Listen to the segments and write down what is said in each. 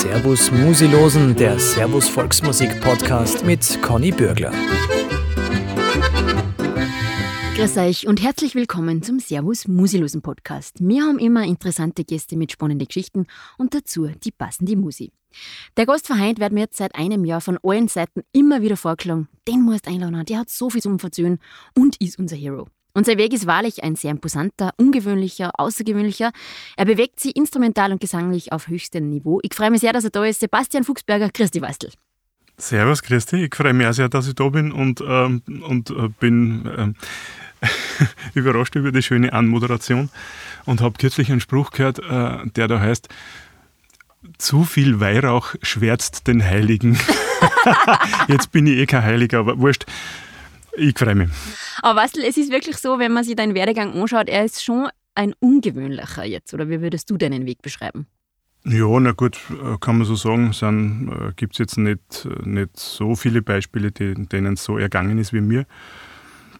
Servus Musilosen, der Servus Volksmusik Podcast mit Conny Bürgler. Grüß euch und herzlich willkommen zum Servus Musilosen Podcast. Wir haben immer interessante Gäste mit spannenden Geschichten und dazu die passende Musi. Der Gast von wird mir jetzt seit einem Jahr von allen Seiten immer wieder vorgeschlagen, den musst du einladen, der hat so viel zum Verzögern und ist unser Hero. Und sein Weg ist wahrlich ein sehr imposanter, ungewöhnlicher, außergewöhnlicher. Er bewegt sich instrumental und gesanglich auf höchstem Niveau. Ich freue mich sehr, dass er da ist. Sebastian Fuchsberger, Christi Wastel. Servus, Christi. Ich freue mich auch sehr, dass ich da bin und, ähm, und äh, bin ähm, überrascht über die schöne Anmoderation und habe kürzlich einen Spruch gehört, äh, der da heißt, zu viel Weihrauch schwärzt den Heiligen. Jetzt bin ich eh kein Heiliger, aber wurscht. Ich freue mich. Aber weißt du, es ist wirklich so, wenn man sich deinen Werdegang anschaut, er ist schon ein ungewöhnlicher jetzt. Oder wie würdest du deinen Weg beschreiben? Ja, na gut, äh, kann man so sagen. Es äh, gibt jetzt nicht, nicht so viele Beispiele, denen es so ergangen ist wie mir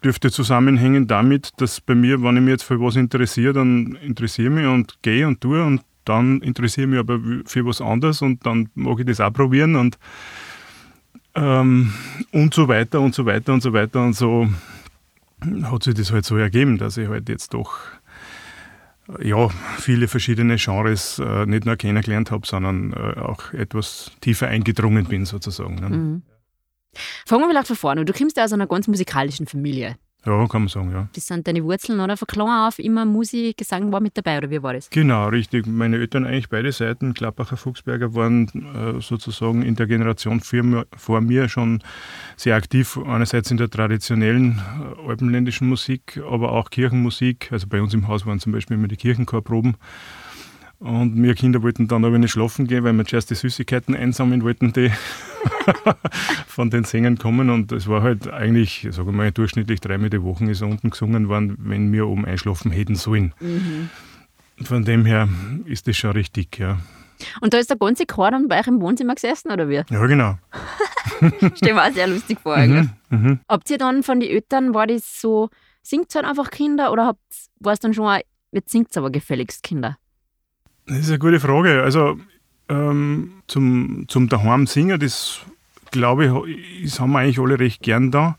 dürfte zusammenhängen damit, dass bei mir, wenn ich mich jetzt für was interessiere, dann interessiere ich mich und gehe und tue und dann interessiere ich mich aber für was anderes und dann mag ich das auch probieren und, ähm, und so weiter und so weiter und so weiter und so hat sich das halt so ergeben, dass ich halt jetzt doch ja, viele verschiedene Genres äh, nicht nur kennengelernt habe, sondern äh, auch etwas tiefer eingedrungen bin sozusagen. Ne? Mhm. Fangen wir vielleicht von vorne. Du kommst ja aus einer ganz musikalischen Familie. Ja, kann man sagen, ja. Das sind deine Wurzeln, oder? Von klein auf immer Musik, Gesang war mit dabei, oder wie war das? Genau, richtig. Meine Eltern, eigentlich beide Seiten, Klappacher, Fuchsberger, waren äh, sozusagen in der Generation vor, vor, mir schon sehr aktiv. Einerseits in der traditionellen äh, alpenländischen Musik, aber auch Kirchenmusik. Also bei uns im Haus waren zum Beispiel immer die Kirchenchorproben. Und wir Kinder wollten dann aber nicht schlafen gehen, weil wir zuerst die Süßigkeiten einsammeln wollten, die von den Sängern kommen. Und es war halt eigentlich, sagen wir mal, durchschnittlich dreimal die Woche ist unten gesungen worden, wenn wir oben einschlafen hätten sollen. Mhm. Von dem her ist das schon richtig, ja. Und da ist der ganze Chor dann bei euch im Wohnzimmer gesessen, oder wie? Ja, genau. Stell mir auch sehr lustig vor. Mhm, mhm. Habt ihr dann von den Eltern, war das so, singt halt einfach Kinder oder war es dann schon, auch, jetzt singt es aber gefälligst Kinder? Das ist eine gute Frage. Also ähm, zum, zum Daheim singen, das glaube ich, das haben wir eigentlich alle recht gern da.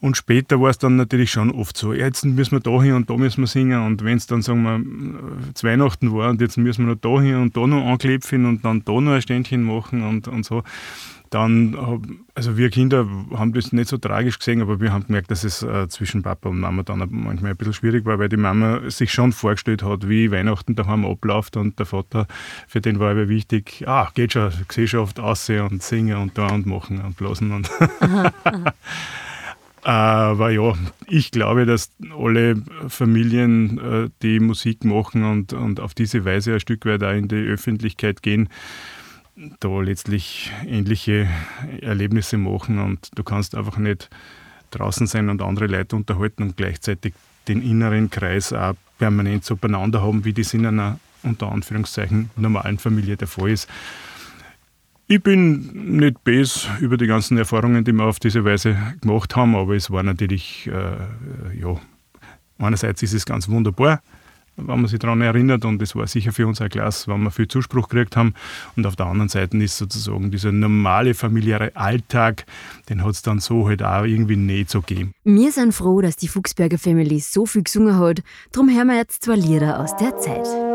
Und später war es dann natürlich schon oft so, jetzt müssen wir da hin und da müssen wir singen. Und wenn es dann, sagen wir, zu Weihnachten war und jetzt müssen wir noch da hin und da noch anklepfen und dann da noch ein Ständchen machen und, und so, dann, also wir Kinder haben das nicht so tragisch gesehen, aber wir haben gemerkt, dass es äh, zwischen Papa und Mama dann manchmal ein bisschen schwierig war, weil die Mama sich schon vorgestellt hat, wie Weihnachten daheim abläuft und der Vater, für den war aber wichtig, ah, geht schon, Gesellschaft aussehen und singen und da und machen und blasen und. Aber ja, ich glaube, dass alle Familien, äh, die Musik machen und, und auf diese Weise ein Stück weit auch in die Öffentlichkeit gehen, da letztlich ähnliche Erlebnisse machen und du kannst einfach nicht draußen sein und andere Leute unterhalten und gleichzeitig den inneren Kreis auch permanent so beieinander haben, wie das in einer unter Anführungszeichen normalen Familie der Fall ist. Ich bin nicht bes über die ganzen Erfahrungen, die wir auf diese Weise gemacht haben, aber es war natürlich, äh, ja, einerseits ist es ganz wunderbar, wenn man sich daran erinnert. Und es war sicher für uns ein Klasse, wenn wir viel Zuspruch gekriegt haben. Und auf der anderen Seite ist sozusagen dieser normale familiäre Alltag, den hat es dann so halt auch irgendwie nicht so gegeben. Wir sind froh, dass die Fuchsberger Family so viel gesungen hat. Darum hören wir jetzt zwei Lieder aus der Zeit.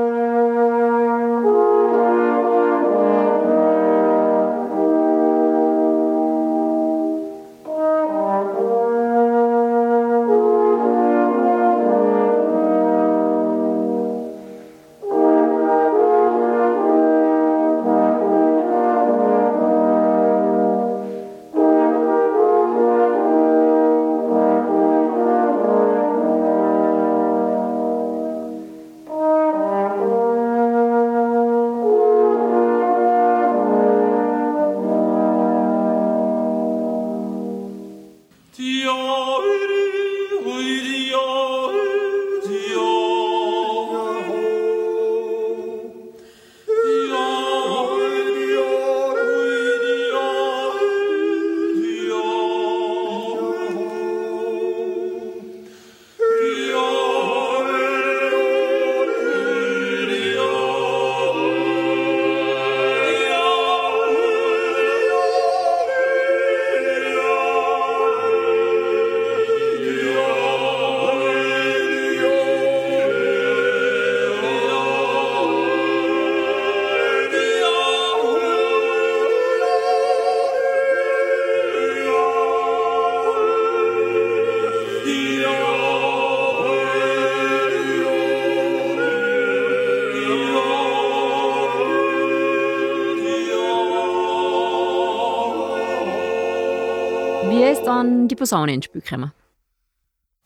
Dann die Posaune ins Spiel gekommen?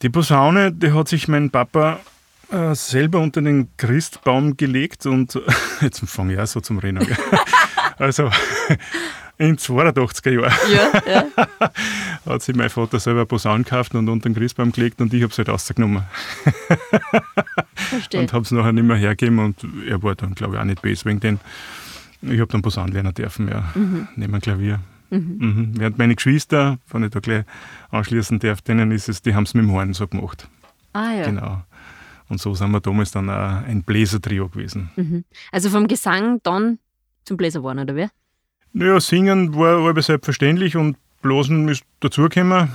Die Posaune, die hat sich mein Papa äh, selber unter den Christbaum gelegt und jetzt fange ich auch so zum Rennen. also in 82er Jahren ja, ja. hat sich mein Vater selber eine Posaune gekauft und unter den Christbaum gelegt und ich habe es halt rausgenommen. Verstehe. und habe es nachher nicht mehr hergegeben und er war dann, glaube ich, auch nicht besser wegen den. Ich habe dann Posaune lernen dürfen, ja, mhm. neben Klavier. Mhm. Mhm. Während meine Geschwister, wenn ich da gleich anschließen darf, denen ist es, die haben es mit dem Horn so gemacht. Ah ja. Genau. Und so sind wir damals dann auch ein Bläsertrio gewesen. Mhm. Also vom Gesang dann zum Bläser geworden, oder wie? Naja, singen war aber selbstverständlich und Blasen ist dazugekommen.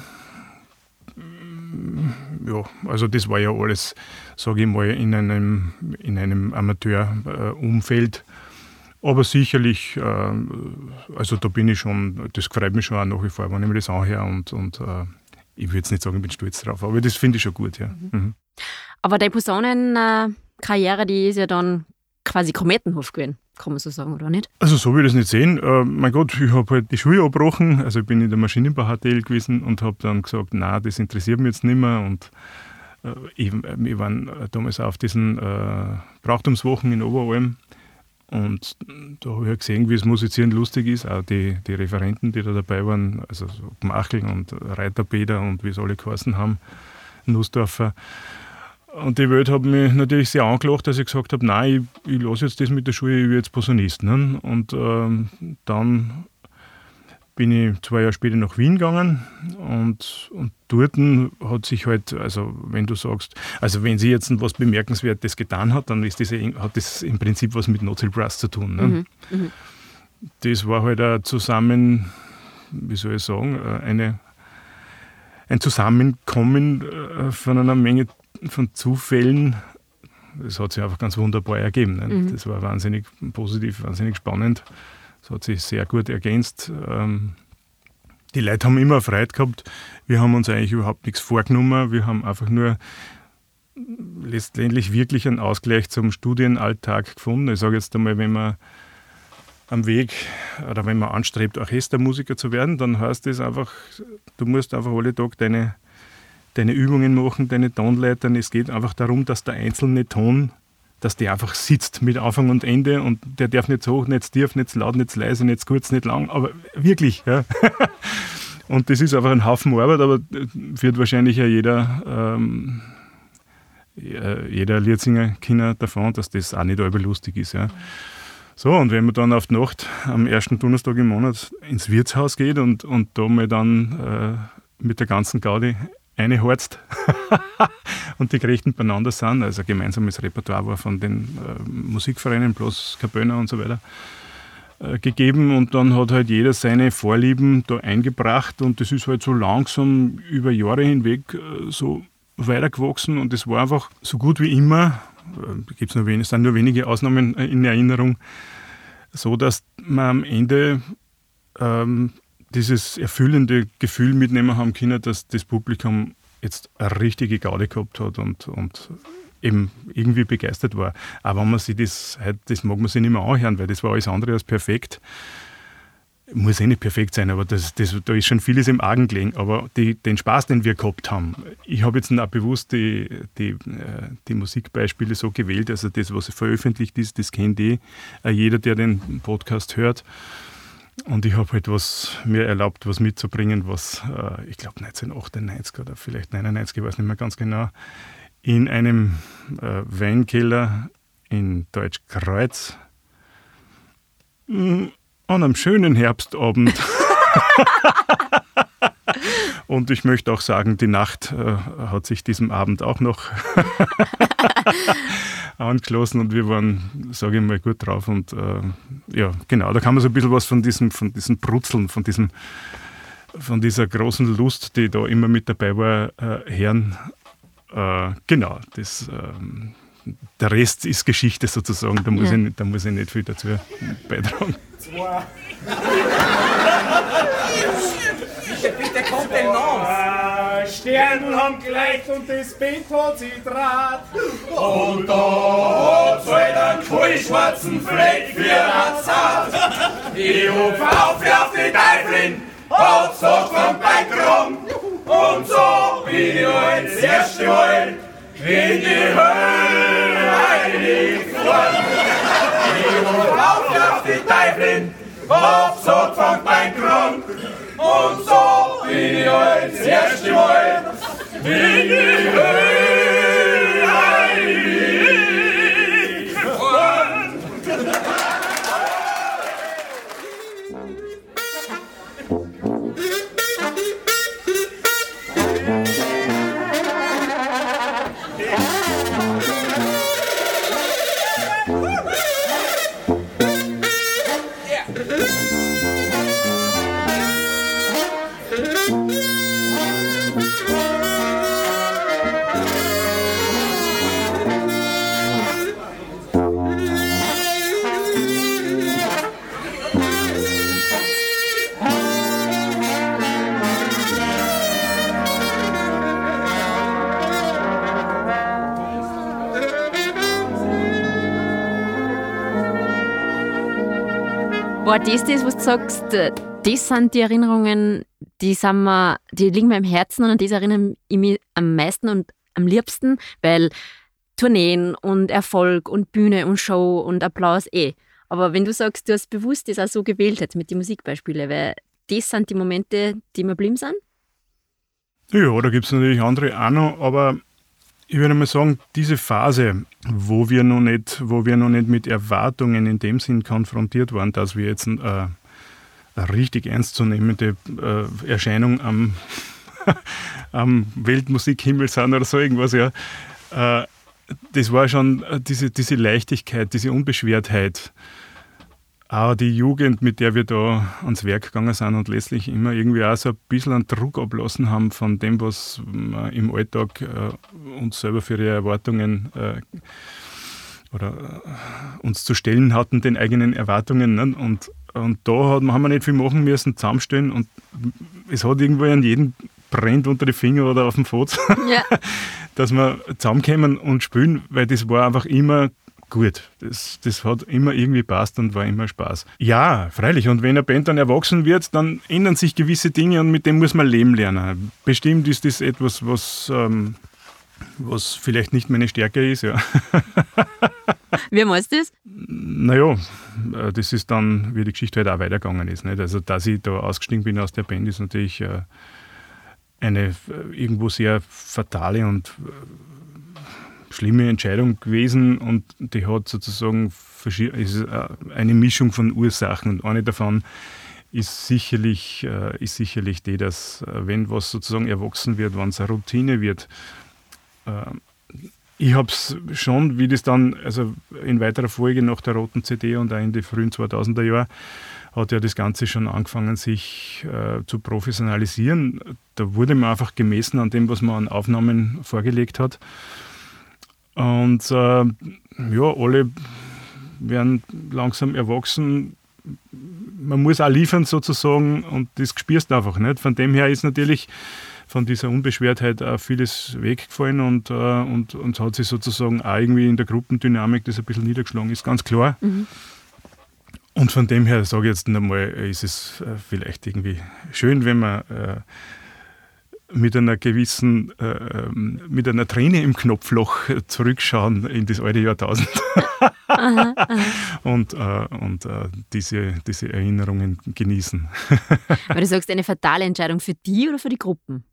Ja, also das war ja alles, sage ich mal, in einem, in einem Amateurumfeld. Aber sicherlich, äh, also da bin ich schon, das freut mich schon auch nach wie vor, wenn ich mir das anhöre und, und äh, ich würde jetzt nicht sagen, ich bin stolz drauf, aber das finde ich schon gut, ja. Mhm. Mhm. Aber deine Posaunenkarriere, die ist ja dann quasi kometenhaft gewesen, kann man so sagen, oder nicht? Also so würde ich das nicht sehen. Äh, mein Gott, ich habe halt die Schule abgebrochen, also ich bin in der Maschinenbau-HTL gewesen und habe dann gesagt, na, das interessiert mich jetzt nicht mehr und äh, ich, wir waren damals auf diesen äh, Brauchtumswochen in Oberalm und da habe ich ja gesehen, wie es Musizieren lustig ist. Auch die, die Referenten, die da dabei waren, also so Gmacheln und Reiterpeter und wie es alle geheißen haben, Nussdorfer. Und die Welt hat mich natürlich sehr angelacht, dass ich gesagt habe, nein, ich, ich lasse jetzt das mit der Schule, ich werde jetzt Posaunist. Ne? Und ähm, dann bin ich zwei Jahre später nach Wien gegangen und, und dort hat sich halt, also wenn du sagst, also wenn sie jetzt was Bemerkenswertes getan hat, dann ist das, hat das im Prinzip was mit Nothill Brass zu tun. Ne? Mhm, mhm. Das war halt ein Zusammen, wie soll ich sagen, äh, eine, ein Zusammenkommen äh, von einer Menge von Zufällen. Das hat sich einfach ganz wunderbar ergeben. Ne? Mhm. Das war wahnsinnig positiv, wahnsinnig spannend. Das hat sich sehr gut ergänzt. Ähm, die Leute haben immer Freude gehabt. Wir haben uns eigentlich überhaupt nichts vorgenommen. Wir haben einfach nur letztendlich wirklich einen Ausgleich zum Studienalltag gefunden. Ich sage jetzt einmal, wenn man am Weg oder wenn man anstrebt, Orchestermusiker zu werden, dann heißt das einfach, du musst einfach alle Tag deine, deine Übungen machen, deine Tonleitern. Es geht einfach darum, dass der einzelne Ton dass der einfach sitzt mit Anfang und Ende und der darf nicht so hoch, nicht tief, nicht laut, nicht leise, nicht kurz, nicht lang, aber wirklich. Ja. und das ist einfach ein Haufen Arbeit, aber wird wahrscheinlich ja jeder, ähm, jeder Liedsinger Kinder davon, dass das auch nicht allzu lustig ist. Ja. So, und wenn man dann auf die Nacht am ersten Donnerstag im Monat ins Wirtshaus geht und, und da mal dann äh, mit der ganzen Gaudi eine horzt und die Gerichten beieinander sind, also gemeinsames Repertoire war von den äh, Musikvereinen, bloß Kapöner und so weiter, äh, gegeben. Und dann hat halt jeder seine Vorlieben da eingebracht. Und das ist halt so langsam über Jahre hinweg äh, so weitergewachsen. Und es war einfach so gut wie immer, äh, gibt's nur wenig, es sind nur wenige Ausnahmen äh, in Erinnerung, so dass man am Ende ähm, dieses erfüllende Gefühl mitnehmen haben können, dass das Publikum jetzt eine richtige Gaude gehabt hat und, und eben irgendwie begeistert war. Aber wenn man sich das, das mag man sich nicht mehr anhören, weil das war alles andere als perfekt. Muss eh nicht perfekt sein, aber das, das, da ist schon vieles im Argen gelegen. Aber die, den Spaß, den wir gehabt haben, ich habe jetzt auch bewusst die, die, äh, die Musikbeispiele so gewählt, also das, was veröffentlicht ist, das kennt eh jeder, der den Podcast hört. Und ich habe halt was mir erlaubt, was mitzubringen, was äh, ich glaube 1998 oder vielleicht 99, ich weiß nicht mehr ganz genau, in einem äh, Weinkeller in Deutschkreuz mm, an einem schönen Herbstabend. Und ich möchte auch sagen, die Nacht äh, hat sich diesem Abend auch noch angeschlossen und wir waren, sage ich mal, gut drauf. Und äh, ja, genau, da kann man so ein bisschen was von diesem, von diesem Brutzeln, von diesem von dieser großen Lust, die da immer mit dabei war, äh, hören. Äh, genau, das, ähm, der Rest ist Geschichte sozusagen, da muss, ja. ich, da muss ich nicht viel dazu beitragen. Zwei. bitte, bitte, Kontenance. Sterne haben gleich und das Bett hat sich draht. Und da hat's halt einen kohlschwarzen Fleck für Zart. Ich ruf auf, auf die Teufelin, hat's doch vom Bein das erste Mal in die Hölle reingefahren. Ich ruf auf auf die Teufelin, hab so gefangen mein Krank. Und so bin ich als erste Mal in die Hölle War das das, was du sagst, äh, das sind die Erinnerungen, die, sind mir, die liegen mir im Herzen und an das erinnere ich mich am meisten und am liebsten, weil Tourneen und Erfolg und Bühne und Show und Applaus eh. Aber wenn du sagst, du hast bewusst das auch so gewählt jetzt mit den Musikbeispielen, weil das sind die Momente, die mir blieben sind? Ja, da gibt es natürlich andere auch noch, aber ich würde mal sagen, diese Phase, wo wir noch nicht, wo wir noch nicht mit Erwartungen in dem Sinn konfrontiert waren, dass wir jetzt äh, eine richtig ernstzunehmende äh, Erscheinung am, am Weltmusikhimmel sind oder so irgendwas, ja. Äh, das war schon äh, diese, diese Leichtigkeit, diese Unbeschwertheit. Auch die Jugend, mit der wir da ans Werk gegangen sind und letztlich immer irgendwie auch so ein bisschen einen Druck ablassen haben von dem, was wir im Alltag äh, uns selber für ihre Erwartungen äh, oder äh, uns zu stellen hatten, den eigenen Erwartungen. Ne? Und, und da hat, haben wir nicht viel machen müssen, zusammenstellen und es hat irgendwo an jeden brennt unter die Finger oder auf dem Fuß, Ja. dass wir zusammenkommen und spielen, weil das war einfach immer gut. Das, das hat immer irgendwie passt und war immer Spaß. Ja, freilich. Und wenn eine Band dann erwachsen wird, dann ändern sich gewisse Dinge und mit dem muss man leben lernen. Bestimmt ist das etwas, was, ähm, was vielleicht nicht meine Stärke ist. Ja. Wie meinst du das? Naja, äh, das ist dann, wie die Geschichte halt auch weitergegangen ist. Nicht? Also, dass ich da ausgestiegen bin aus der Band, ist natürlich äh, eine äh, irgendwo sehr fatale und schlimme Entscheidung gewesen und die hat sozusagen äh, eine Mischung von Ursachen und eine davon ist sicherlich, äh, ist sicherlich die, dass äh, wenn was sozusagen erwachsen wird, wenn es eine Routine wird, ich habe es schon, wie das dann, also in weiterer Folge nach der roten CD und auch in die frühen 2000er Jahre, hat ja das Ganze schon angefangen, sich äh, zu professionalisieren. Da wurde man einfach gemessen an dem, was man an Aufnahmen vorgelegt hat. Und äh, ja, alle werden langsam erwachsen. Man muss auch liefern sozusagen und das spürst du einfach nicht. Von dem her ist natürlich von dieser Unbeschwertheit auch vieles weggefallen und, äh, und, und hat sich sozusagen auch irgendwie in der Gruppendynamik das ein bisschen niedergeschlagen, ist ganz klar. Und von dem her sage ich jetzt einmal, ist es äh, vielleicht irgendwie schön, wenn man äh, mit einer gewissen, äh, ähm, mit einer Träne im Knopfloch zurückschauen in das alte Jahrtausend und, äh, und äh, diese, diese Erinnerungen genießen. Weil du sagst, eine fatale Entscheidung für die oder für die Gruppen?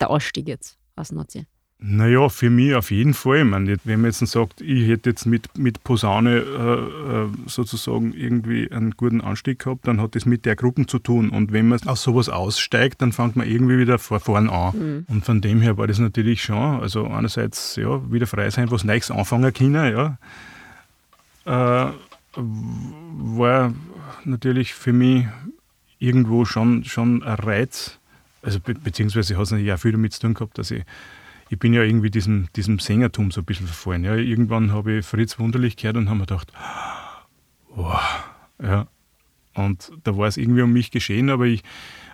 Der Ausstieg jetzt aus Nazi. Naja, für mich auf jeden Fall. Meine, wenn man jetzt sagt, ich hätte jetzt mit, mit Posaune äh, äh, sozusagen irgendwie einen guten Anstieg gehabt, dann hat das mit der Gruppe zu tun. Und wenn man aus sowas aussteigt, dann fängt man irgendwie wieder vor vorn an. Und von dem her war das natürlich schon, also einerseits ja, wieder frei sein, was Neues anfangen können, ja. Äh, war natürlich für mich irgendwo schon, schon ein Reiz. Also be beziehungsweise hat es natürlich auch viel damit zu tun gehabt, dass ich ich bin ja irgendwie diesem, diesem Sängertum so ein bisschen verfallen. Ja, irgendwann habe ich Fritz Wunderlich gehört und habe mir gedacht, wow, ja. Und da war es irgendwie um mich geschehen, aber ich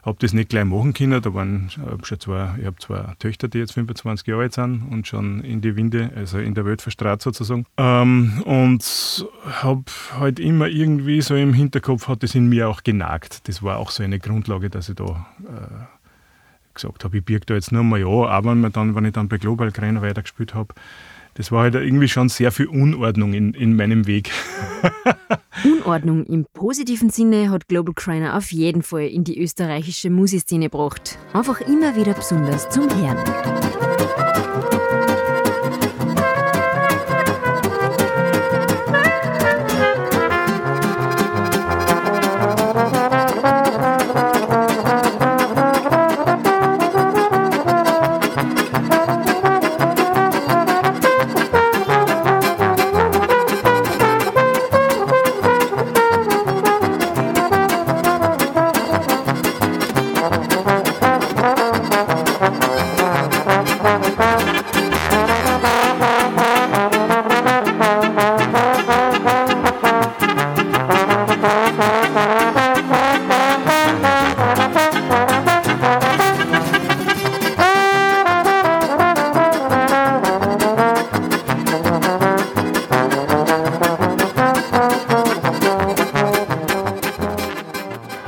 habe das nicht gleich machen können. Da waren äh, schon zwei, ich habe zwei Töchter, die jetzt 25 Jahre alt sind und schon in die Winde, also in der Welt verstrahlt sozusagen. Ähm, und habe halt immer irgendwie so im Hinterkopf, hat das in mir auch genagt. Das war auch so eine Grundlage, dass ich da äh, gesagt habe, ich birge da jetzt nur mal ja, aber wenn, dann, wenn ich dann bei Global Trainer weitergespielt habe, das war halt irgendwie schon sehr viel Unordnung in, in meinem Weg. Unordnung im positiven Sinne hat Global Criner auf jeden Fall in die österreichische Musikszene gebracht. Einfach immer wieder besonders zum Herrn.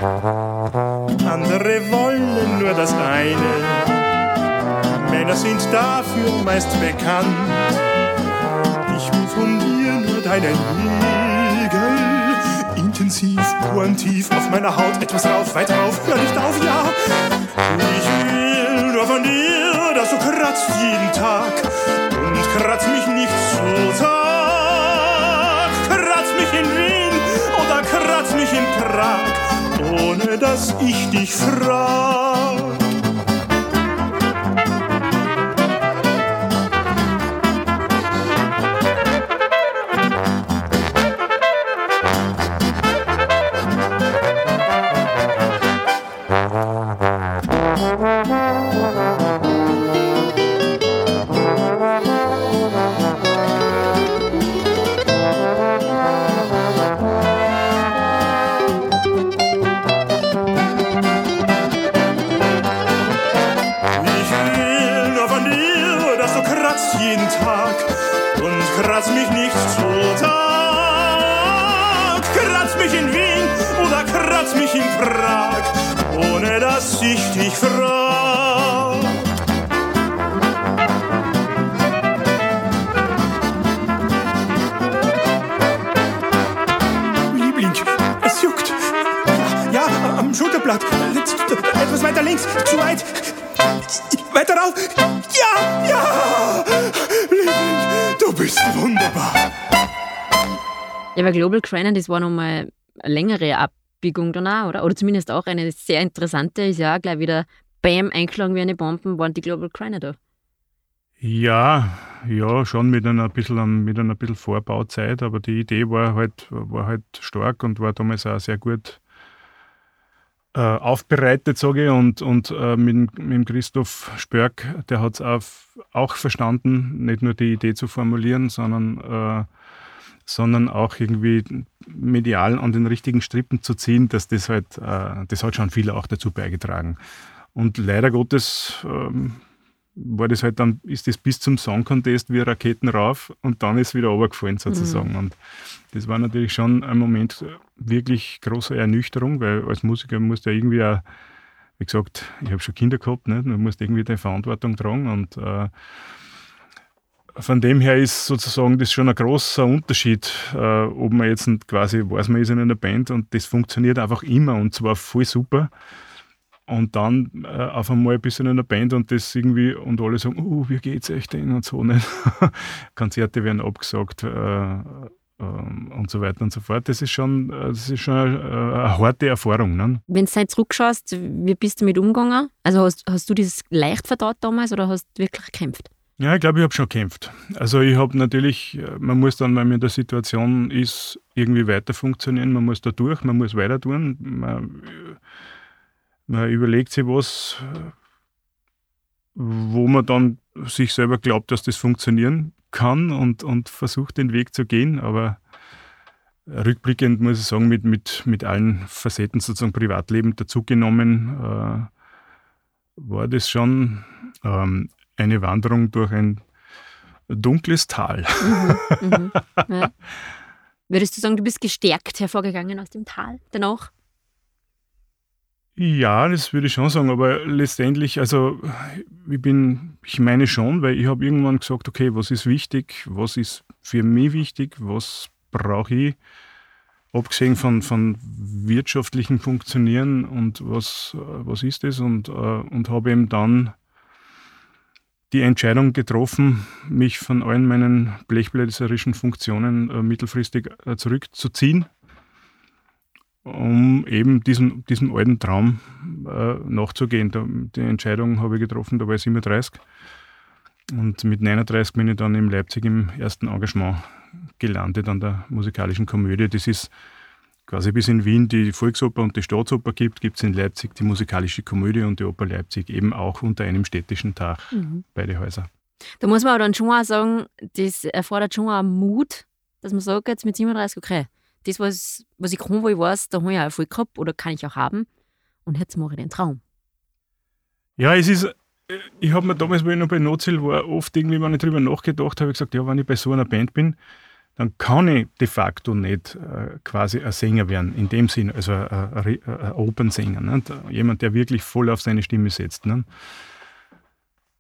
Andere wollen nur das eine. Männer sind dafür meist bekannt. Ich will von dir nur deinen Nägel. Intensiv, tief auf meiner Haut etwas rauf, weit rauf, hör nicht auf, ja. Ich will nur von dir, dass du kratzt jeden Tag. Und kratz mich nicht so zart. Kratz mich in Wien oder kratz mich in Prag ohne dass ich dich frag. Bei Global Craner, das war nochmal eine längere Abbiegung danach, oder? Oder zumindest auch eine sehr interessante, ist ja auch gleich wieder Bam, eingeschlagen wie eine Bombe, waren die Global Craner da. Ja, ja, schon mit einer bisschen, mit einer bisschen Vorbauzeit, aber die Idee war halt, war halt stark und war damals auch sehr gut äh, aufbereitet, sage ich. Und, und äh, mit, mit Christoph Spörk, der hat es auch, auch verstanden, nicht nur die Idee zu formulieren, sondern äh, sondern auch irgendwie medial an den richtigen Strippen zu ziehen, dass das halt, äh, das hat schon viel auch dazu beigetragen. Und leider Gottes ähm, war das halt dann, ist das bis zum Song Contest wie Raketen rauf und dann ist wieder runtergefallen sozusagen. Mhm. Und das war natürlich schon ein Moment wirklich großer Ernüchterung, weil als Musiker musst du ja irgendwie auch, wie gesagt, ich habe schon Kinder gehabt, nicht? man musst irgendwie die Verantwortung tragen und äh, von dem her ist sozusagen das schon ein großer Unterschied, äh, ob man jetzt quasi weiß, man ist in einer Band und das funktioniert einfach immer und zwar voll super. Und dann äh, auf einmal ein bisschen in einer Band und das irgendwie und alle sagen, oh, wie geht's euch denn und so. Nicht? Konzerte werden abgesagt äh, ähm, und so weiter und so fort. Das ist schon, äh, das ist schon eine, äh, eine harte Erfahrung. Ne? Wenn du jetzt zurückschaust, wie bist du damit umgegangen? Also hast, hast du das leicht verdaut damals oder hast du wirklich gekämpft? Ja, ich glaube, ich habe schon gekämpft. Also ich habe natürlich, man muss dann, wenn man in der Situation ist, irgendwie weiter funktionieren, man muss da durch, man muss weiter tun, man, man überlegt sich was, wo man dann sich selber glaubt, dass das funktionieren kann und, und versucht den Weg zu gehen, aber rückblickend muss ich sagen, mit, mit, mit allen Facetten sozusagen Privatleben dazugenommen, äh, war das schon ähm, eine Wanderung durch ein dunkles Tal. Mhm, mhm, ja. Würdest du sagen, du bist gestärkt hervorgegangen aus dem Tal danach? Ja, das würde ich schon sagen, aber letztendlich, also ich bin, ich meine schon, weil ich habe irgendwann gesagt, okay, was ist wichtig, was ist für mich wichtig, was brauche ich, abgesehen von, von wirtschaftlichen Funktionieren und was, was ist das? Und, äh, und habe eben dann die Entscheidung getroffen, mich von allen meinen blechbläserischen Funktionen äh, mittelfristig äh, zurückzuziehen um eben diesem, diesem alten Traum äh, nachzugehen. Da, die Entscheidung habe ich getroffen, da war ich 37. Und mit 39 bin ich dann in Leipzig im ersten Engagement gelandet an der musikalischen Komödie. Das ist quasi bis in Wien die Volksoper und die Staatsoper gibt, gibt es in Leipzig die musikalische Komödie und die Oper Leipzig eben auch unter einem städtischen Tag, mhm. beide Häuser. Da muss man aber dann schon auch sagen, das erfordert schon auch Mut, dass man sagt, jetzt mit 37, okay, das, was, was ich kann, wo ich weiß, da habe ich auch Erfolg gehabt oder kann ich auch haben. Und jetzt mache ich den Traum. Ja, es ist, ich habe mir damals, wo ich noch bei Notzil war, oft irgendwie, wenn ich darüber nachgedacht habe, gesagt, ja, wenn ich bei so einer Band bin, dann kann ich de facto nicht äh, quasi ein Sänger werden, in dem Sinn, also ein, ein, Opernsänger. Ne? Jemand, der wirklich voll auf seine Stimme setzt. Ne?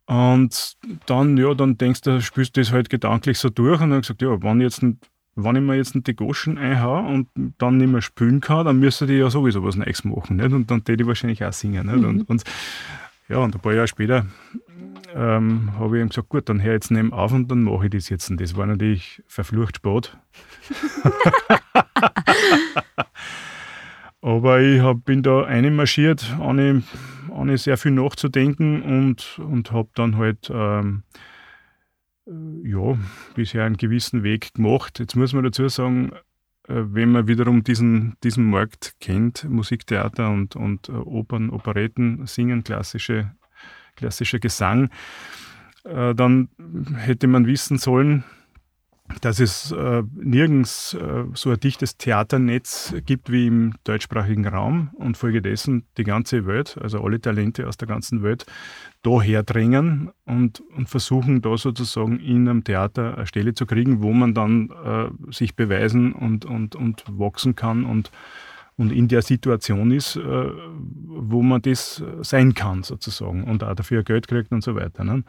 Und dann, ja, dann denkst du, spürst du das halt gedanklich so durch und dann gesagt, ja, ich jetzt wenn ich mir jetzt die Goschen einhaue und dann nicht mehr spülen kann, dann müsste die ja sowieso was Neues machen. Nicht? Und dann täte ich wahrscheinlich auch singen. Nicht? Mhm. Und, und, ja, und ein paar Jahre später ähm, habe ich ihm gesagt, gut, dann hör jetzt neben auf und dann mache ich das jetzt. Und das war natürlich verflucht spät. Aber ich hab, bin da einmarschiert, ohne, ohne sehr viel nachzudenken und, und habe dann halt ähm, äh, ja, bisher einen gewissen Weg gemacht. Jetzt muss man dazu sagen, äh, wenn man wiederum diesen, diesen Markt kennt, Musiktheater und, und äh, Opern, Operetten, Singen, klassische, klassischer Gesang, dann hätte man wissen sollen, dass es äh, nirgends äh, so ein dichtes Theaternetz gibt wie im deutschsprachigen Raum und folgedessen die ganze Welt, also alle Talente aus der ganzen Welt, daher drängen und, und versuchen da sozusagen in einem Theater eine Stelle zu kriegen, wo man dann äh, sich beweisen und, und, und wachsen kann und und in der Situation ist, äh, wo man das sein kann sozusagen und auch dafür Geld kriegt und so weiter. Ne?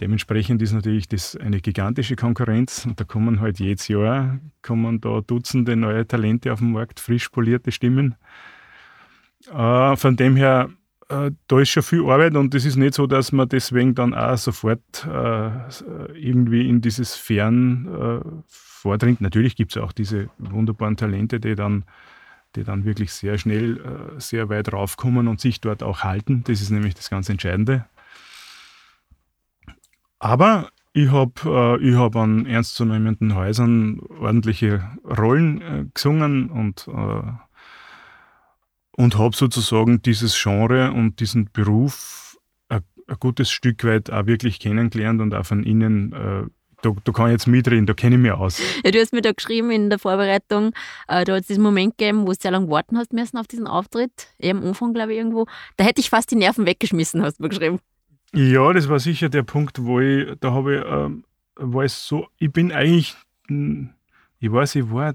Dementsprechend ist natürlich das eine gigantische Konkurrenz und da kommen halt jedes Jahr kommen da Dutzende neue Talente auf den Markt, frisch polierte Stimmen. Äh, von dem her, äh, da ist schon viel Arbeit und es ist nicht so, dass man deswegen dann auch sofort irgendwie in diese Sphären vordringt. Natürlich gibt es auch diese wunderbaren Talente, die dann die dann wirklich sehr schnell äh, sehr weit raufkommen und sich dort auch halten. Das ist nämlich das ganz Entscheidende. Aber ich habe äh, hab an ernstzunehmenden Häusern ordentliche Rollen äh, gesungen und, äh, und habe sozusagen dieses Genre und diesen Beruf ein, gutes Stück weit auch wirklich kennengelernt und auch von innen äh, da, da kann ich jetzt mitreden, da kenne ich mich aus. Ja, du hast mir da geschrieben in der Vorbereitung, äh, da hat es diesen Moment gegeben, wo du sehr lange warten hast müssen auf diesen Auftritt, eher am Anfang, glaube ich, irgendwo. Da hätte ich fast die Nerven weggeschmissen, hast du mir geschrieben. Ja, das war sicher der Punkt, wo ich, da habe ich, äh, war es so, ich bin eigentlich, hm, ich weiß, ich war äh,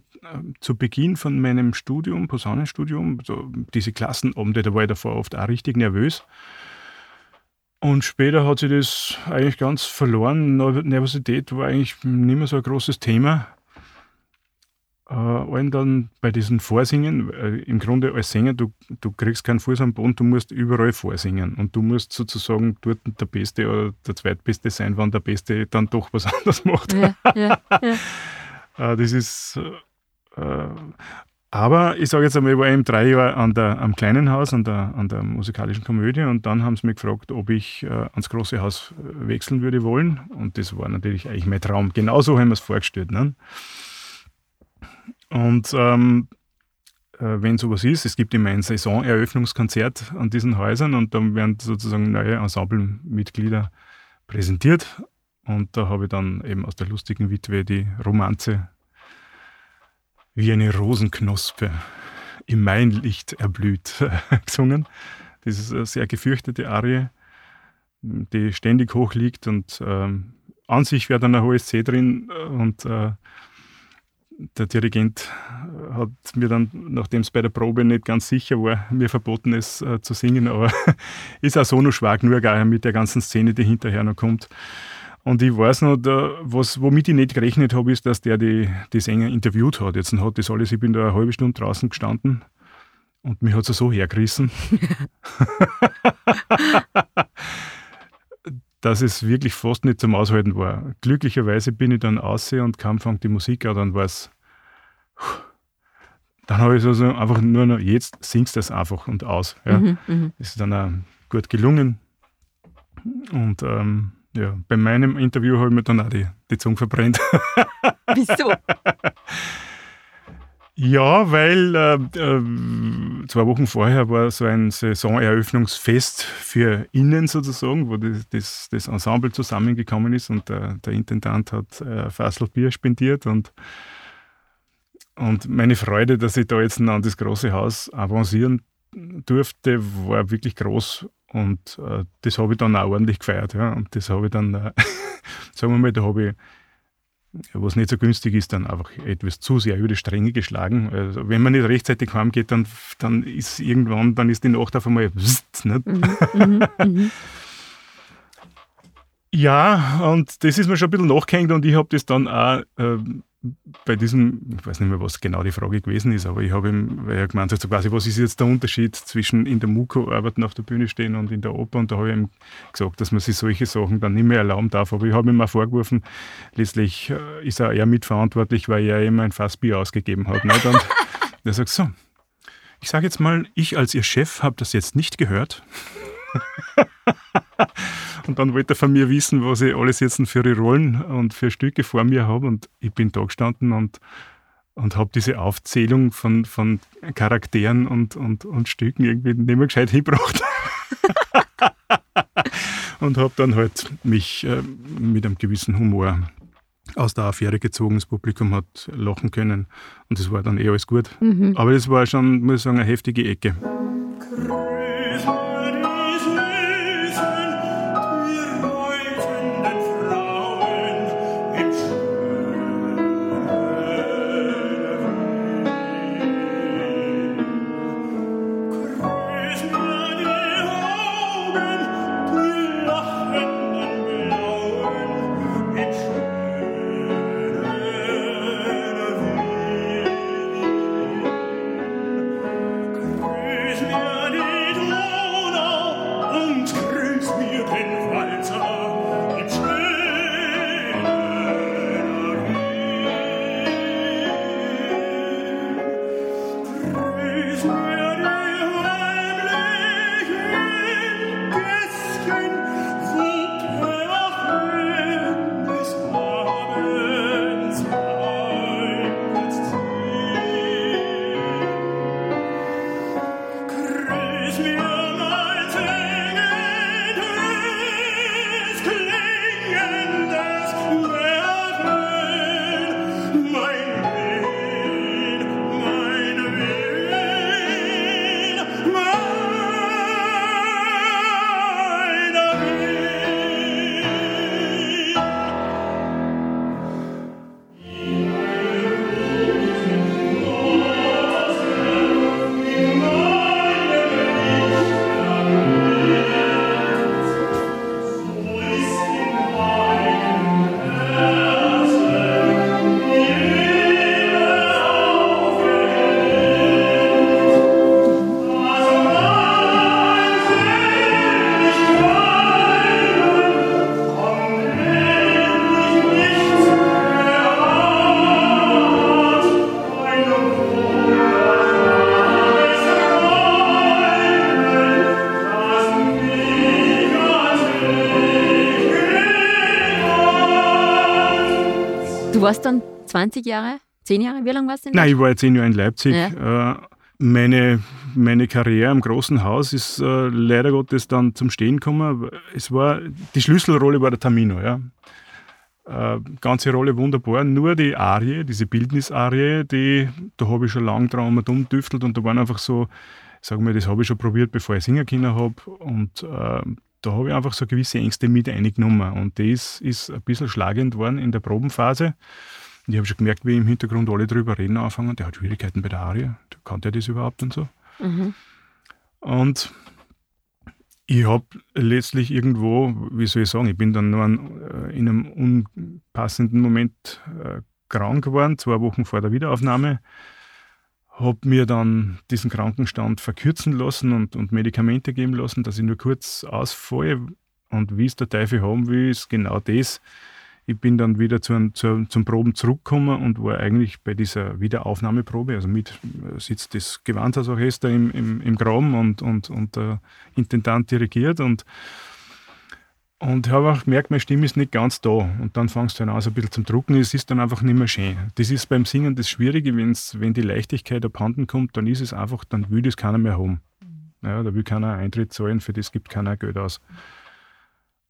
zu Beginn von meinem Studium, Posaunenstudium, so diese Klassenabende, da war ich davor oft auch richtig nervös. Und später hat sich das eigentlich ganz verloren. Nervosität war eigentlich nicht mehr so ein großes Thema. Äh, allem dann bei diesen Vorsingen, äh, im Grunde als Sänger, du, du kriegst keinen Fuß am Boden, du musst überall vorsingen. Und du musst sozusagen dort der Beste oder der Zweitbeste sein, wenn der Beste dann doch was anderes macht. Ja, ja, ja. äh, das ist. Äh, aber ich sage jetzt einmal, ich war eben drei Jahre an der, am kleinen Haus, an der, an der musikalischen Komödie und dann haben sie mich gefragt, ob ich äh, ans große Haus äh, wechseln würde wollen. Und das war natürlich eigentlich mein Traum. Genauso haben wir es vorgestellt. Ne? Und ähm, äh, wenn sowas ist, es gibt immer ein Saisoneröffnungskonzert an diesen Häusern und dann werden sozusagen neue Ensemblemitglieder präsentiert. Und da habe ich dann eben aus der lustigen Witwe die Romanze wie eine Rosenknospe im Mainlicht erblüht gesungen. Das ist eine sehr gefürchtete Arie, die ständig hoch liegt und ähm, an sich wäre dann ein hohes C drin und äh, der Dirigent hat mir dann, nachdem es bei der Probe nicht ganz sicher war, mir verboten ist äh, zu singen, aber ist auch so noch schwer genug auch mit der ganzen Szene, die hinterher noch kommt. Und ich weiß noch, da, was, womit ich nicht gerechnet habe, ist, dass der die, die Sänger interviewt hat. Jetzt hat das alles, ich bin da eine halbe Stunde draußen gestanden und mich hat es so hergerissen, dass es wirklich fast nicht zum Aushalten war. Glücklicherweise bin ich dann aussehen und kam fängt die Musik an, dann war es. Dann habe ich so also einfach nur noch, jetzt singst du das einfach und aus. Ja. Mhm, mh. Das ist dann auch gut gelungen. Und ähm, ja, bei meinem Interview habe ich mir dann auch die, die Zunge verbrennt. Wieso? Ja, weil äh, äh, zwei Wochen vorher war so ein Saisoneröffnungsfest für Innen sozusagen, wo das, das, das Ensemble zusammengekommen ist und der, der Intendant hat äh, Fassel Bier spendiert und, und meine Freude, dass ich da jetzt an das große Haus avancieren durfte, war wirklich groß und äh, das habe ich dann auch ordentlich gefeiert. Ja. Und das habe ich dann, äh, sagen wir mal, da habe ich was nicht so günstig ist, dann einfach etwas zu sehr über die Stränge geschlagen. Also wenn man nicht rechtzeitig heimgeht, dann, dann ist irgendwann, dann ist die Nacht auf einmal nicht? Mhm, mhm, mhm. Ja, und das ist mir schon ein bisschen nachgehängt und ich habe das dann auch äh, bei diesem, ich weiß nicht mehr, was genau die Frage gewesen ist, aber ich habe ihm, weil er gemeint hat, so quasi, was ist jetzt der Unterschied zwischen in der Muko arbeiten, auf der Bühne stehen und in der Oper? Und da habe ich ihm gesagt, dass man sich solche Sachen dann nicht mehr erlauben darf. Aber ich habe ihm mal vorgeworfen, letztlich äh, ist er eher mitverantwortlich, weil er immer ein Fassbier ausgegeben hat. Nicht? Und er sagt so, ich sage jetzt mal, ich als Ihr Chef habe das jetzt nicht gehört. und dann wollte er von mir wissen, was ich alles jetzt für Rollen und für Stücke vor mir habe. Und ich bin da gestanden und, und habe diese Aufzählung von, von Charakteren und, und, und Stücken irgendwie nicht mehr gescheit hingebracht. und habe dann halt mich äh, mit einem gewissen Humor aus der Affäre gezogen. Das Publikum hat lachen können und das war dann eh alles gut. Mhm. Aber das war schon, muss ich sagen, eine heftige Ecke. Warst dann 20 Jahre, 10 Jahre? Wie lange warst du denn? Nein, ich war ja 10 Jahre in Leipzig. Ja. Äh, meine, meine Karriere am großen Haus ist äh, leider Gottes dann zum Stehen gekommen. Es war, die Schlüsselrolle war der Tamino. Ja. Äh, ganze Rolle wunderbar. Nur die Arie, diese Bildnisarie, die, da habe ich schon lange dran und umdüftelt und da waren einfach so, sagen wir, das habe ich schon probiert, bevor ich Singerkinder habe. Und äh, da habe ich einfach so gewisse Ängste mit eingenommen. Und das ist ein bisschen schlagend worden in der Probenphase. Und ich habe schon gemerkt, wie im Hintergrund alle drüber reden anfangen. Der hat Schwierigkeiten bei der Arie. Kann der das überhaupt und so? Mhm. Und ich habe letztlich irgendwo, wie soll ich sagen, ich bin dann nur an, äh, in einem unpassenden Moment äh, krank geworden, zwei Wochen vor der Wiederaufnahme. Habe mir dann diesen Krankenstand verkürzen lassen und, und Medikamente geben lassen, dass ich nur kurz ausfalle. Und wie es der Teufel haben will, ist genau das, ich bin dann wieder zu, zu, zum Proben zurückgekommen und war eigentlich bei dieser Wiederaufnahmeprobe, also mit äh, sitzt das Gewandhausorchester im, im, im Graben und, und, und der Intendant dirigiert. Und und habe auch gemerkt, meine Stimme ist nicht ganz da. Und dann fangst du dann an, so ein bisschen zum Drucken. Es ist dann einfach nicht mehr schön. Das ist beim Singen das Schwierige, wenn's, wenn die Leichtigkeit abhanden kommt, dann ist es einfach, dann will das keiner mehr haben. Ja, da will keiner Eintritt zahlen, für das gibt keiner Geld aus.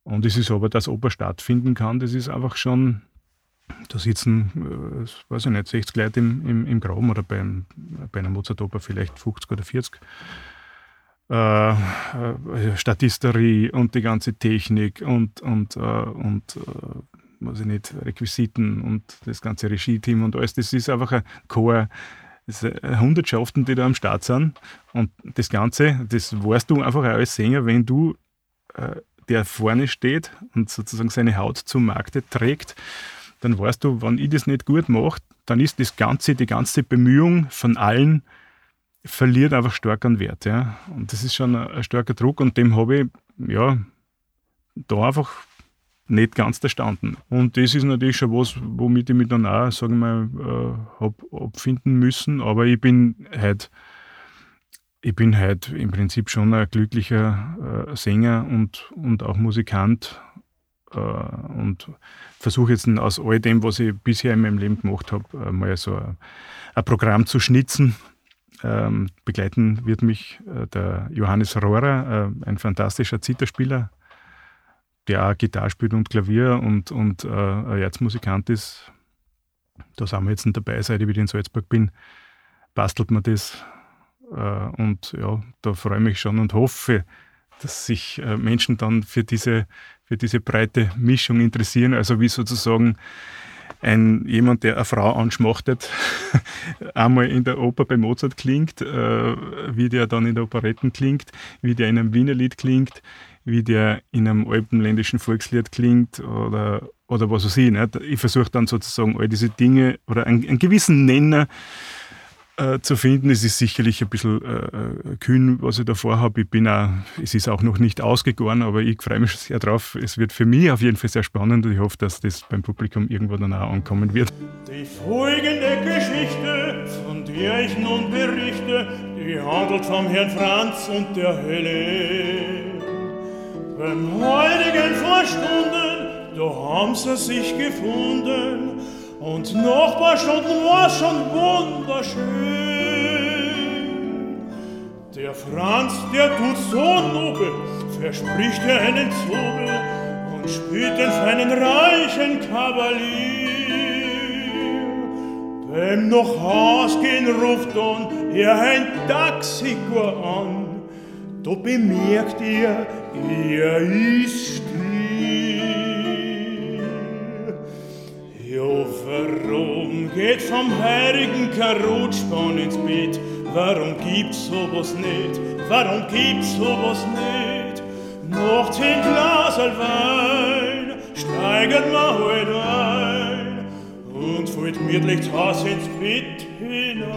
Und es ist aber, dass Oper stattfinden kann, das ist einfach schon, da sitzen, äh, weiß ich nicht, 60 Leute im, im, im Graben oder beim, bei einer Mozart-Oper vielleicht 50 oder 40. Äh, äh, Statisterie und die ganze Technik und, und, äh, und äh, weiß ich nicht, Requisiten und das ganze Regie-Team und alles, das ist einfach ein Chor. Hundertschaften, die da am Start sind. Und das Ganze, das weißt du einfach als Sänger, wenn du äh, der vorne steht und sozusagen seine Haut zum Markte trägt, dann weißt du, wenn ich das nicht gut mache, dann ist das Ganze, die ganze Bemühung von allen verliert einfach stark an Wert. Ja. Und das ist schon ein, starker Druck und dem habe ich ja da einfach nicht ganz verstanden. Und das ist natürlich schon was, womit ich mich dann auch, sagen wir äh, habe abfinden müssen. Aber ich bin halt ich bin halt im Prinzip schon ein glücklicher äh, Sänger und, und auch Musikant äh, und versuche jetzt aus all dem, was ich bisher in meinem Leben gemacht habe, äh, mal so ein, ein, Programm zu schnitzen. Ähm, begleiten wird mich äh, der Johannes Rohrer, äh, ein fantastischer Zitterspieler, der auch Gitarre spielt und Klavier und, und äh, ein Herzmusikant ist. Da sind wir jetzt dabei, seit ich wieder in Salzburg bin, bastelt man das äh, und ja, da freue ich mich schon und hoffe, dass sich äh, Menschen dann für diese, für diese breite Mischung interessieren. Also wie sozusagen ein, jemand, der eine Frau anschmachtet, einmal in der Oper bei Mozart klingt, äh, wie der dann in der Operetten klingt, wie der in einem Wienerlied klingt, wie der in einem alpenländischen Volkslied klingt oder, oder was weiß ich. Nicht? Ich versuche dann sozusagen all diese Dinge oder einen, einen gewissen Nenner zu finden. Es ist sicherlich ein bisschen äh, kühn, was ich da vorhabe. Ich bin auch, es ist auch noch nicht ausgegoren, aber ich freue mich sehr drauf. Es wird für mich auf jeden Fall sehr spannend und ich hoffe, dass das beim Publikum irgendwo dann auch ankommen wird. Die folgende Geschichte, von der ich nun berichte, die handelt vom Herrn Franz und der Hölle. Beim heutigen Vorstunden, da haben sie sich gefunden, und noch paar Stunden war schon wunderschön. Der Franz, der tut so nobel, verspricht er einen Zobel und spielt den feinen reichen Kavalier. Beim noch ausgehen ruft dann er ein Taxigor an, da bemerkt er, er ist geht vom heiligen Karutschbahn ins Bett? Warum gibt's sowas nicht? Warum gibt's sowas nicht? Noch zehn Glas Wein steigert man heute ein und fällt gemütlich zu Hause ins Bett hinein.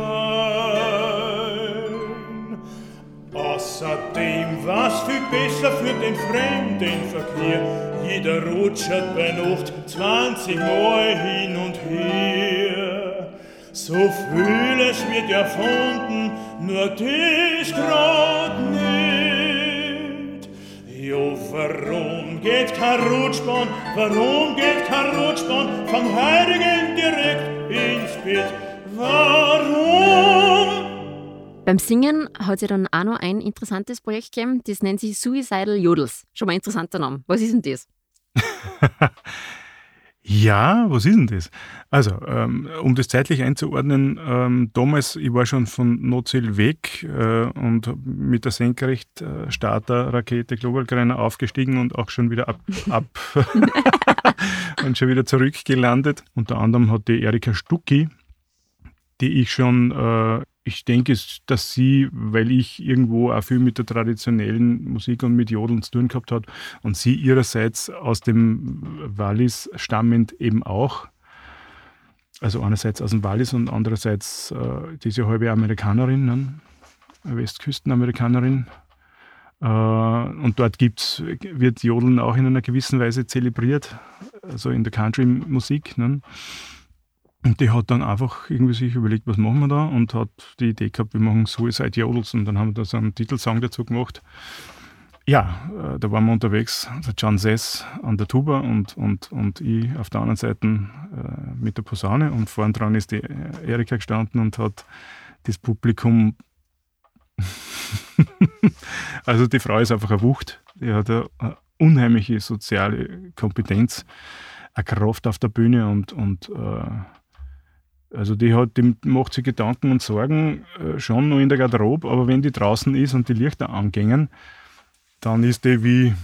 Außerdem was viel besser für den Fremdenverkehr jeder rutschert bei Nacht 20 Mal hin und her. So vieles wird erfunden, nur das grad nicht. Jo, warum geht kein Rutschbahn, warum geht kein Rutschbahn vom Heiligen direkt ins Bett? Warum? Beim Singen hat es ja dann auch noch ein interessantes Projekt gegeben, das nennt sich Suicidal Jodels. Schon mal ein interessanter Name. Was ist denn das? ja, was ist denn das? Also, ähm, um das zeitlich einzuordnen, ähm, damals, ich war schon von Notziel weg äh, und mit der Senkrechtstarter-Rakete Global Grinder aufgestiegen und auch schon wieder ab, ab und schon wieder zurückgelandet. Unter anderem hat die Erika Stucki, die ich schon, äh, ich denke, dass sie, weil ich irgendwo auch viel mit der traditionellen Musik und mit Jodeln zu tun gehabt hat und sie ihrerseits aus dem Wallis stammend eben auch, also einerseits aus dem Wallis und andererseits äh, diese halbe Amerikanerin, ne? Westküstenamerikanerin, äh, und dort gibt's, wird Jodeln auch in einer gewissen Weise zelebriert, also in der Country-Musik. Ne? Und die hat dann einfach irgendwie sich überlegt, was machen wir da? Und hat die Idee gehabt, wir machen Suicide Jodels. Und dann haben wir da so einen Titelsong dazu gemacht. Ja, äh, da waren wir unterwegs, der John Sess an der Tuba und, und, und ich auf der anderen Seite äh, mit der Posaune. Und vorn dran ist die Erika gestanden und hat das Publikum also die Frau ist einfach eine Wucht. Die hat eine, unheimliche soziale Kompetenz, eine Kraft auf der Bühne und, und äh, also die hat, die macht sich Gedanken und Sorgen äh, schon noch in der Garderobe, aber wenn die draußen ist und die Lichter angängen, dann ist die wie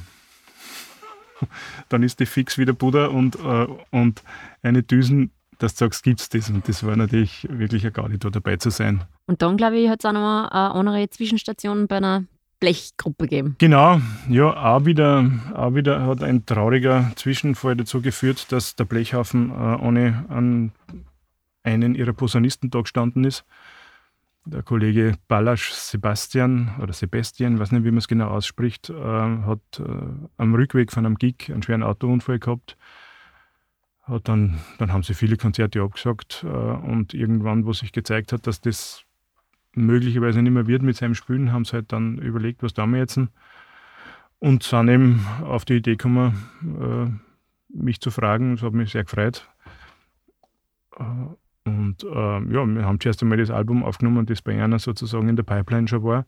dann ist die fix wie der Buddha und, äh, und eine Düsen dass du sagst, gibt es das. Und das war natürlich wirklich ein Gaudi, da dabei zu sein. Und dann, glaube ich, hat es auch noch eine andere Zwischenstation bei einer Blechgruppe gegeben. Genau, ja, auch wieder, auch wieder hat ein trauriger Zwischenfall dazu geführt, dass der Blechhafen äh, ohne an einen ihrer Posaunisten da gestanden ist. Der Kollege Ballasch Sebastian oder Sebastian, weiß nicht, wie man es genau ausspricht, äh, hat äh, am Rückweg von einem Gig einen schweren Autounfall gehabt dann, dann haben sie viele Konzerte abgesagt äh, und irgendwann, wo sich gezeigt hat, dass das möglicherweise nicht mehr wird mit seinem Spielen, haben sie halt dann überlegt, was tun wir jetzt und sind eben auf die Idee gekommen, äh, mich zu fragen. Das hat mich sehr gefreut. Äh, und äh, ja, wir haben zuerst einmal das Album aufgenommen, das bei einer sozusagen in der Pipeline schon war.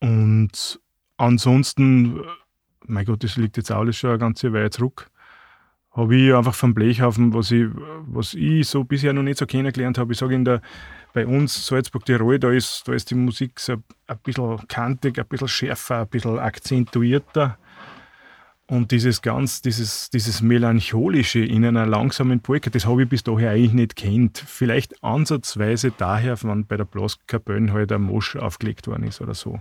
Und ansonsten, mein Gott, das liegt jetzt alles schon eine ganze Weile zurück habe ich einfach vom Blechhaufen, was ich, was ich so bisher noch nicht so kennengelernt habe. Ich sage in der, bei uns Salzburg-Tirol, da ist, da ist die Musik so ein bisschen kantig, ein bisschen schärfer, ein bisschen akzentuierter. Und dieses ganz, dieses, dieses Melancholische in einer langsamen Polka, das habe ich bis daher eigentlich nicht kennt. Vielleicht ansatzweise daher, wenn bei der Blaskapelle halt ein Mosch aufgelegt worden ist oder so.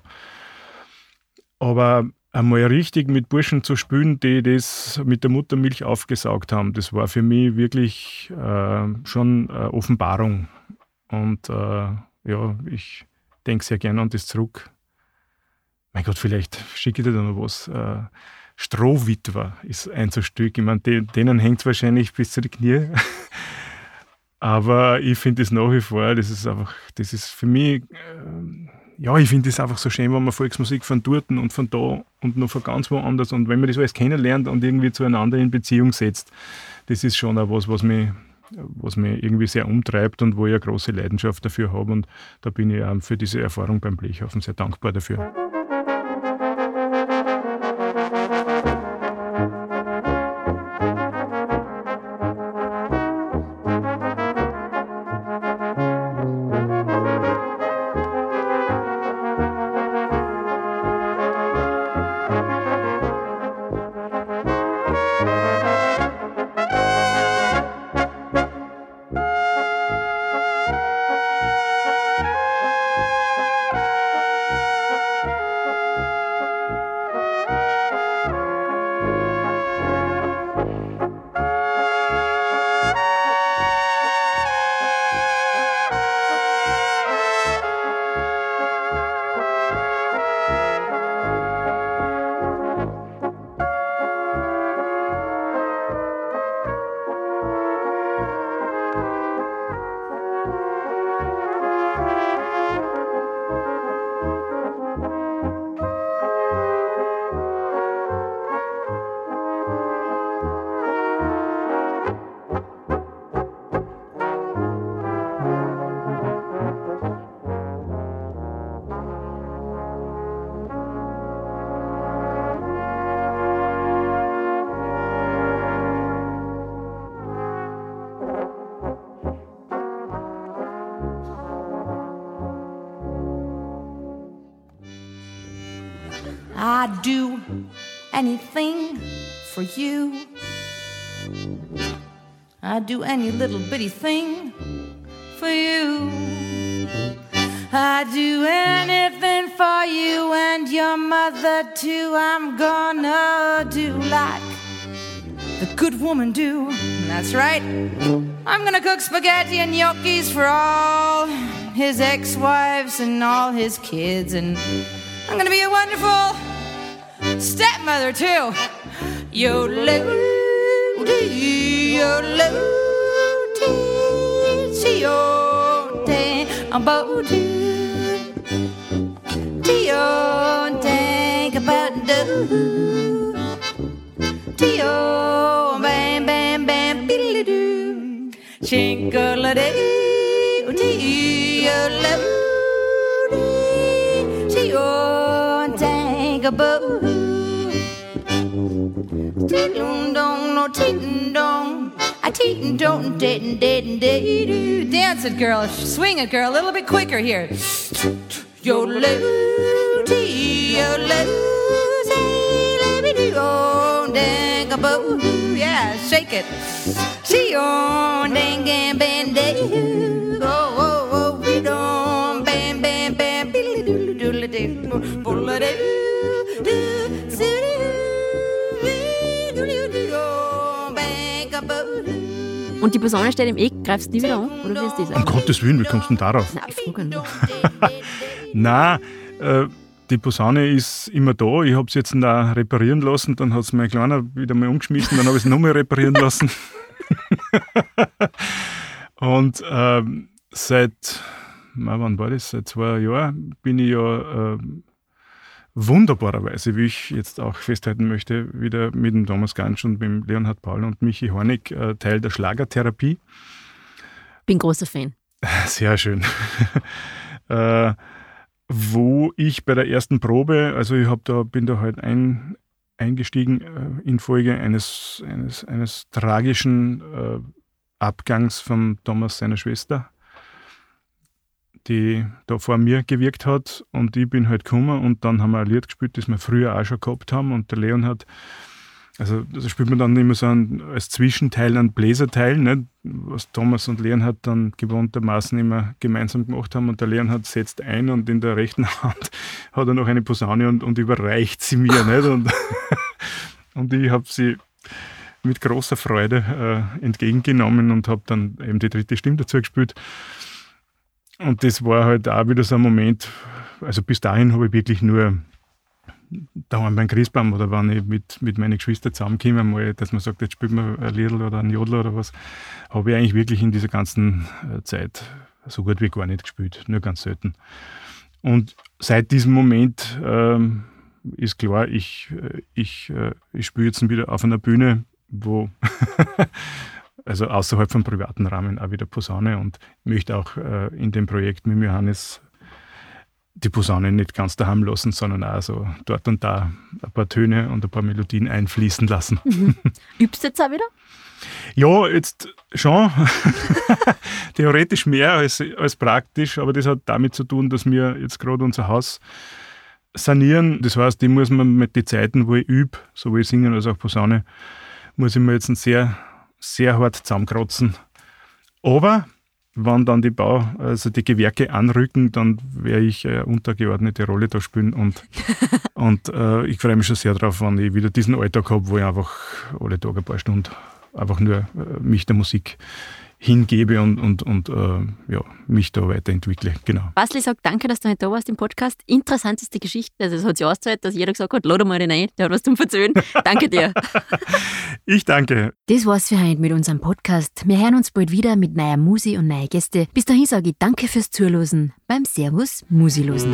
Aber einmal richtig mit Burschen zu spülen, die das mit der Muttermilch aufgesaugt haben, das war für mich wirklich äh, schon eine Offenbarung. Und äh, ja, ich denke sehr gerne an das zurück. Mein Gott, vielleicht schicke ich dir da noch was. Äh, Strohwitwer ist ein so Stück. Ich meine, denen hängt es wahrscheinlich bis zu den Knie. Aber ich finde es nach wie vor, das ist einfach, das ist für mich äh, ja, ich finde es einfach so schön, wenn man Volksmusik von dort und von da und noch von ganz woanders und wenn man das alles kennenlernt und irgendwie zueinander in Beziehung setzt, das ist schon auch was, was mich, was mich irgendwie sehr umtreibt und wo ich eine große Leidenschaft dafür habe und da bin ich auch für diese Erfahrung beim Blechhaufen sehr dankbar dafür. Anything for you. I'd do any little bitty thing for you. I'd do anything for you and your mother too. I'm gonna do like the good woman do. That's right. I'm gonna cook spaghetti and gnocchis for all his ex-wives and all his kids, and I'm gonna be a wonderful stepmother too. Yo, lo, yo, lo, yo, dang, about Tio, think about do. Tio, bam, bam, bam, biddly doo. Chinkle day, tio, lo, tio, think about. Ting dong, no ting dong. I ting dong, ding ding ding Dance it, girl. Swing it, girl. A little bit quicker here. Yo lo ti yo lo say let me do on dang a yeah shake it see on dang and oh oh die Posaune steht im Eck, greifst du nie wieder an? Oder wie ist das? Um Gottes Willen, wie kommst du denn darauf? Nein, ich frage nur. Nein, äh, die Posaune ist immer da. Ich habe sie jetzt da reparieren lassen, dann hat es mein Kleiner wieder mal umgeschmissen, dann habe ich sie nochmal reparieren lassen. Und ähm, seit, na, wann war das? Seit zwei Jahren bin ich ja äh, wunderbarerweise, wie ich jetzt auch festhalten möchte, wieder mit dem Thomas Gansch und mit dem Leonhard Paul und Michi Hornig äh, Teil der Schlagertherapie. Bin großer Fan. Sehr schön. äh, wo ich bei der ersten Probe, also ich hab da, bin da halt ein, eingestiegen äh, infolge eines, eines, eines tragischen äh, Abgangs von Thomas seiner Schwester, die da vor mir gewirkt hat und ich bin halt gekommen und dann haben wir ein Lied gespielt, das wir früher auch schon gehabt haben und der Leon hat also da spielt man dann immer so ein, als Zwischenteil einen Bläserteil, nicht? was Thomas und Leonhard dann gewohntermaßen immer gemeinsam gemacht haben. Und der Leonhard setzt ein und in der rechten Hand hat er noch eine Posaune und, und überreicht sie mir. nicht? Und, und ich habe sie mit großer Freude äh, entgegengenommen und habe dann eben die dritte Stimme dazu gespielt. Und das war halt auch wieder so ein Moment, also bis dahin habe ich wirklich nur daheim beim Christbaum oder wenn ich mit, mit meinen Geschwistern zusammenkomme, mal, dass man sagt, jetzt spielt man ein Liedl oder ein Jodler oder was, habe ich eigentlich wirklich in dieser ganzen äh, Zeit so gut wie gar nicht gespielt, nur ganz selten. Und seit diesem Moment ähm, ist klar, ich, äh, ich, äh, ich spiele jetzt wieder auf einer Bühne, wo also außerhalb vom privaten Rahmen auch wieder Posaune und möchte auch äh, in dem Projekt mit Johannes die Posaune nicht ganz daheim lassen, sondern auch so dort und da ein paar Töne und ein paar Melodien einfließen lassen. Mhm. Übst du jetzt auch wieder? Ja, jetzt schon. Theoretisch mehr als, als praktisch, aber das hat damit zu tun, dass wir jetzt gerade unser Haus sanieren. Das heißt, die muss man mit den Zeiten, wo ich übe, sowohl Singen als auch Posaune, muss ich mir jetzt sehr, sehr hart zusammenkratzen. Aber wenn dann die Bau, also die Gewerke anrücken, dann werde ich eine untergeordnete Rolle da spielen und, und äh, ich freue mich schon sehr darauf, wenn ich wieder diesen Alltag habe, wo ich einfach alle Tage ein paar Stunden einfach nur äh, mich der Musik hingebe und, und, und äh, ja, mich da weiterentwickle. Genau. Basli sagt danke, dass du heute da warst im Podcast. Interessanteste Geschichte. Also es hat sich ausgezahlt, dass jeder gesagt hat, lade mal den ein, der hat was zum Verzöhnen. danke dir. ich danke. Das war's für heute mit unserem Podcast. Wir hören uns bald wieder mit neuer Musi und neuen Gäste. Bis dahin sage ich danke fürs Zuhören beim Servus Musilosen.